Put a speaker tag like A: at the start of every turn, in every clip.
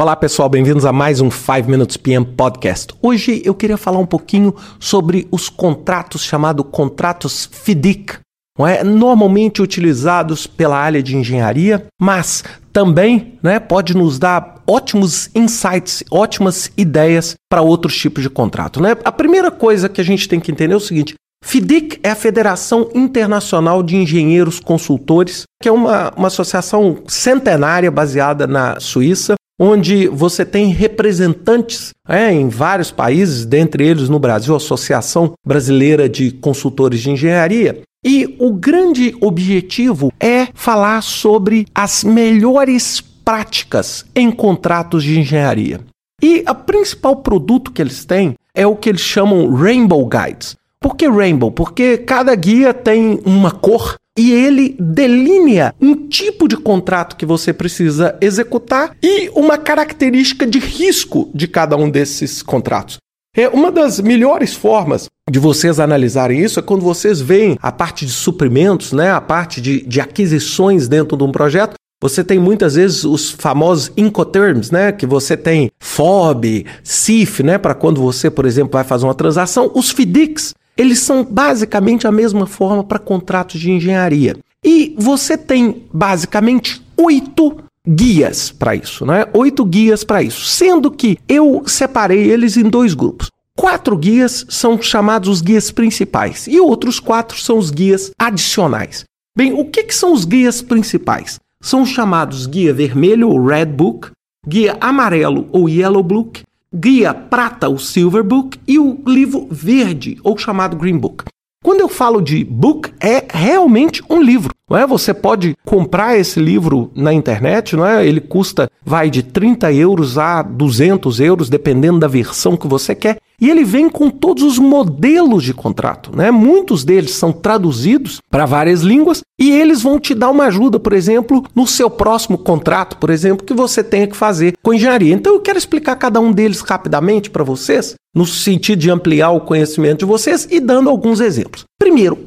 A: Olá pessoal, bem-vindos a mais um 5 Minutes PM Podcast. Hoje eu queria falar um pouquinho sobre os contratos chamados contratos FDIC, é? normalmente utilizados pela área de engenharia, mas também né, pode nos dar ótimos insights, ótimas ideias para outros tipos de contrato. Né? A primeira coisa que a gente tem que entender é o seguinte: FDIC é a Federação Internacional de Engenheiros Consultores, que é uma, uma associação centenária baseada na Suíça, onde você tem representantes é, em vários países, dentre eles no Brasil, a Associação Brasileira de Consultores de Engenharia. E o grande objetivo é falar sobre as melhores práticas em contratos de engenharia. E o principal produto que eles têm é o que eles chamam Rainbow Guides. Por que Rainbow? Porque cada guia tem uma cor e ele delinea um tipo de contrato que você precisa executar e uma característica de risco de cada um desses contratos. É uma das melhores formas de vocês analisarem isso é quando vocês veem a parte de suprimentos, né, a parte de, de aquisições dentro de um projeto. Você tem muitas vezes os famosos Incoterms, né? Que você tem FOB, CIF, né? Para quando você, por exemplo, vai fazer uma transação. Os FDICs, eles são basicamente a mesma forma para contratos de engenharia. E você tem basicamente oito guias para isso, né? Oito guias para isso, sendo que eu separei eles em dois grupos. Quatro guias são chamados os guias principais e outros quatro são os guias adicionais. Bem, o que, que são os guias principais? São chamados guia vermelho ou Red Book, guia amarelo ou Yellow Book, guia prata, o Silver Book, e o livro verde, ou chamado Green Book. Quando eu falo de book, é realmente um livro. Não é? Você pode comprar esse livro na internet, não é? ele custa, vai de 30 euros a 200 euros, dependendo da versão que você quer. E ele vem com todos os modelos de contrato, né? Muitos deles são traduzidos para várias línguas e eles vão te dar uma ajuda, por exemplo, no seu próximo contrato, por exemplo, que você tenha que fazer com engenharia. Então eu quero explicar cada um deles rapidamente para vocês, no sentido de ampliar o conhecimento de vocês e dando alguns exemplos. Primeiro,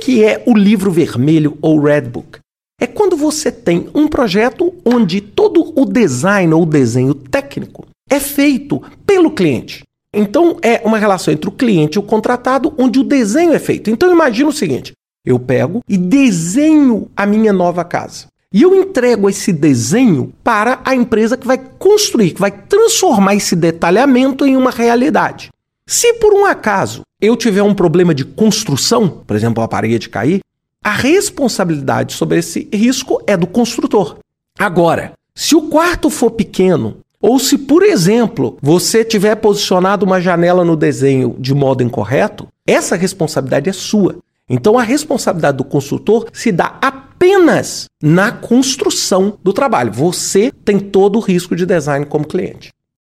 A: que, é o livro vermelho ou Red Book? É quando você tem um projeto onde todo o design ou desenho técnico é feito pelo cliente. Então é uma relação entre o cliente e o contratado, onde o desenho é feito. Então imagina o seguinte: eu pego e desenho a minha nova casa. E eu entrego esse desenho para a empresa que vai construir, que vai transformar esse detalhamento em uma realidade. Se por um acaso eu tiver um problema de construção, por exemplo, a parede cair, a responsabilidade sobre esse risco é do construtor. Agora, se o quarto for pequeno ou se, por exemplo, você tiver posicionado uma janela no desenho de modo incorreto, essa responsabilidade é sua. Então a responsabilidade do consultor se dá apenas na construção do trabalho. Você tem todo o risco de design como cliente.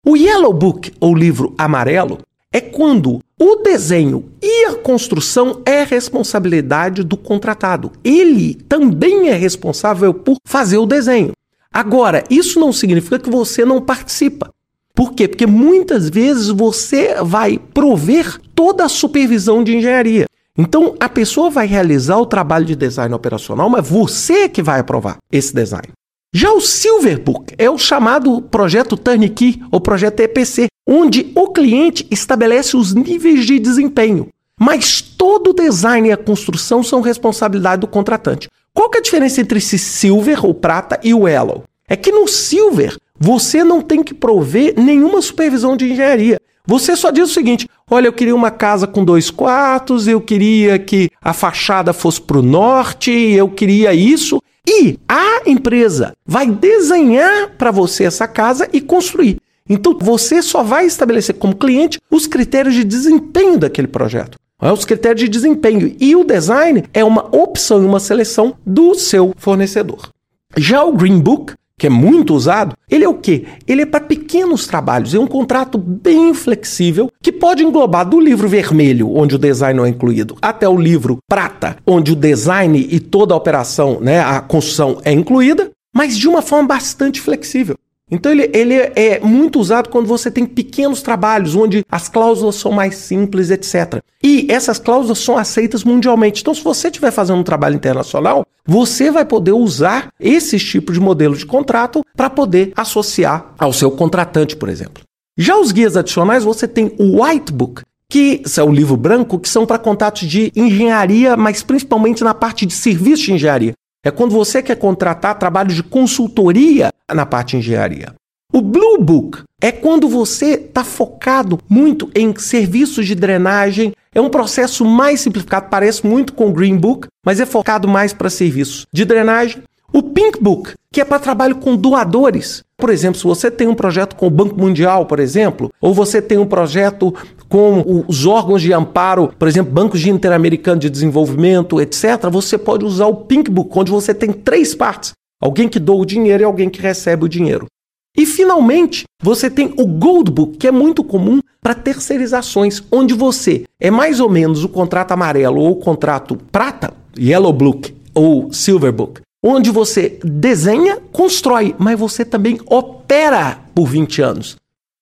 A: O Yellow Book, ou livro amarelo, é quando o desenho e a construção é responsabilidade do contratado. Ele também é responsável por fazer o desenho. Agora, isso não significa que você não participa. Por quê? Porque muitas vezes você vai prover toda a supervisão de engenharia. Então, a pessoa vai realizar o trabalho de design operacional, mas você que vai aprovar esse design. Já o Silverbook é o chamado projeto Turnkey ou projeto EPC, onde o cliente estabelece os níveis de desempenho. Mas todo o design e a construção são responsabilidade do contratante. Qual que é a diferença entre esse silver, ou prata, e o yellow? É que no silver você não tem que prover nenhuma supervisão de engenharia. Você só diz o seguinte: olha, eu queria uma casa com dois quartos, eu queria que a fachada fosse para o norte, eu queria isso. E a empresa vai desenhar para você essa casa e construir. Então você só vai estabelecer como cliente os critérios de desempenho daquele projeto. É, os critérios de desempenho. E o design é uma opção e uma seleção do seu fornecedor. Já o Green Book, que é muito usado, ele é o quê? Ele é para pequenos trabalhos, é um contrato bem flexível que pode englobar do livro vermelho, onde o design não é incluído, até o livro prata, onde o design e toda a operação, né, a construção é incluída, mas de uma forma bastante flexível. Então ele, ele é muito usado quando você tem pequenos trabalhos, onde as cláusulas são mais simples, etc. E essas cláusulas são aceitas mundialmente. Então, se você estiver fazendo um trabalho internacional, você vai poder usar esses tipos de modelos de contrato para poder associar ao seu contratante, por exemplo. Já os guias adicionais, você tem o White Book, que é o livro branco, que são para contatos de engenharia, mas principalmente na parte de serviço de engenharia. É quando você quer contratar trabalho de consultoria na parte de engenharia. O Blue Book é quando você está focado muito em serviços de drenagem. É um processo mais simplificado, parece muito com o Green Book, mas é focado mais para serviços de drenagem. O Pink Book, que é para trabalho com doadores. Por exemplo, se você tem um projeto com o Banco Mundial, por exemplo, ou você tem um projeto com os órgãos de amparo, por exemplo, bancos de interamericano de desenvolvimento, etc., você pode usar o Pink Book, onde você tem três partes: alguém que doa o dinheiro e alguém que recebe o dinheiro. E finalmente, você tem o Gold Book, que é muito comum para terceirizações, onde você é mais ou menos o contrato amarelo ou o contrato prata, Yellow Book ou Silver Book, onde você desenha, constrói, mas você também opera por 20 anos.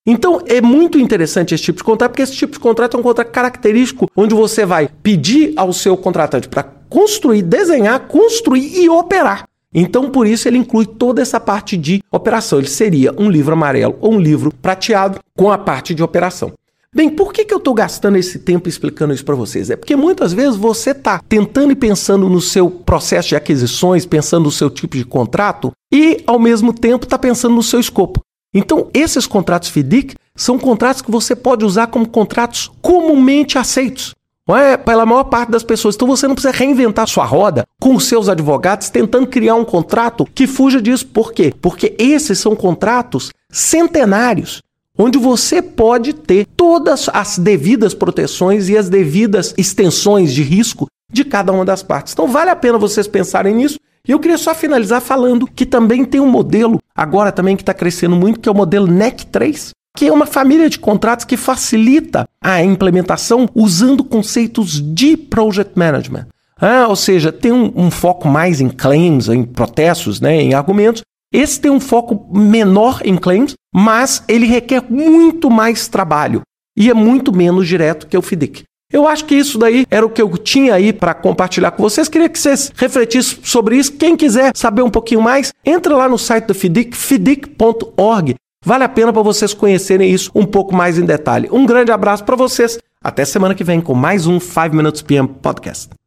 A: Então é muito interessante esse tipo de contrato, porque esse tipo de contrato é um contrato característico, onde você vai pedir ao seu contratante para construir, desenhar, construir e operar. Então, por isso, ele inclui toda essa parte de operação. Ele seria um livro amarelo ou um livro prateado com a parte de operação. Bem, por que, que eu estou gastando esse tempo explicando isso para vocês? É porque muitas vezes você está tentando e pensando no seu processo de aquisições, pensando no seu tipo de contrato e, ao mesmo tempo, está pensando no seu escopo. Então, esses contratos FDIC são contratos que você pode usar como contratos comumente aceitos. É pela maior parte das pessoas. Então você não precisa reinventar sua roda com os seus advogados tentando criar um contrato que fuja disso. Por quê? Porque esses são contratos centenários, onde você pode ter todas as devidas proteções e as devidas extensões de risco de cada uma das partes. Então vale a pena vocês pensarem nisso e eu queria só finalizar falando que também tem um modelo, agora também que está crescendo muito, que é o modelo NEC 3, que é uma família de contratos que facilita a implementação usando conceitos de project management. Ah, ou seja, tem um, um, foco mais em claims, em protestos, né, em argumentos. Esse tem um foco menor em claims, mas ele requer muito mais trabalho e é muito menos direto que o FDIC. Eu acho que isso daí era o que eu tinha aí para compartilhar com vocês. Queria que vocês refletissem sobre isso. Quem quiser saber um pouquinho mais, entre lá no site do FIDIC, fidic.org. Vale a pena para vocês conhecerem isso um pouco mais em detalhe. Um grande abraço para vocês. Até semana que vem com mais um 5 Minutes PM Podcast.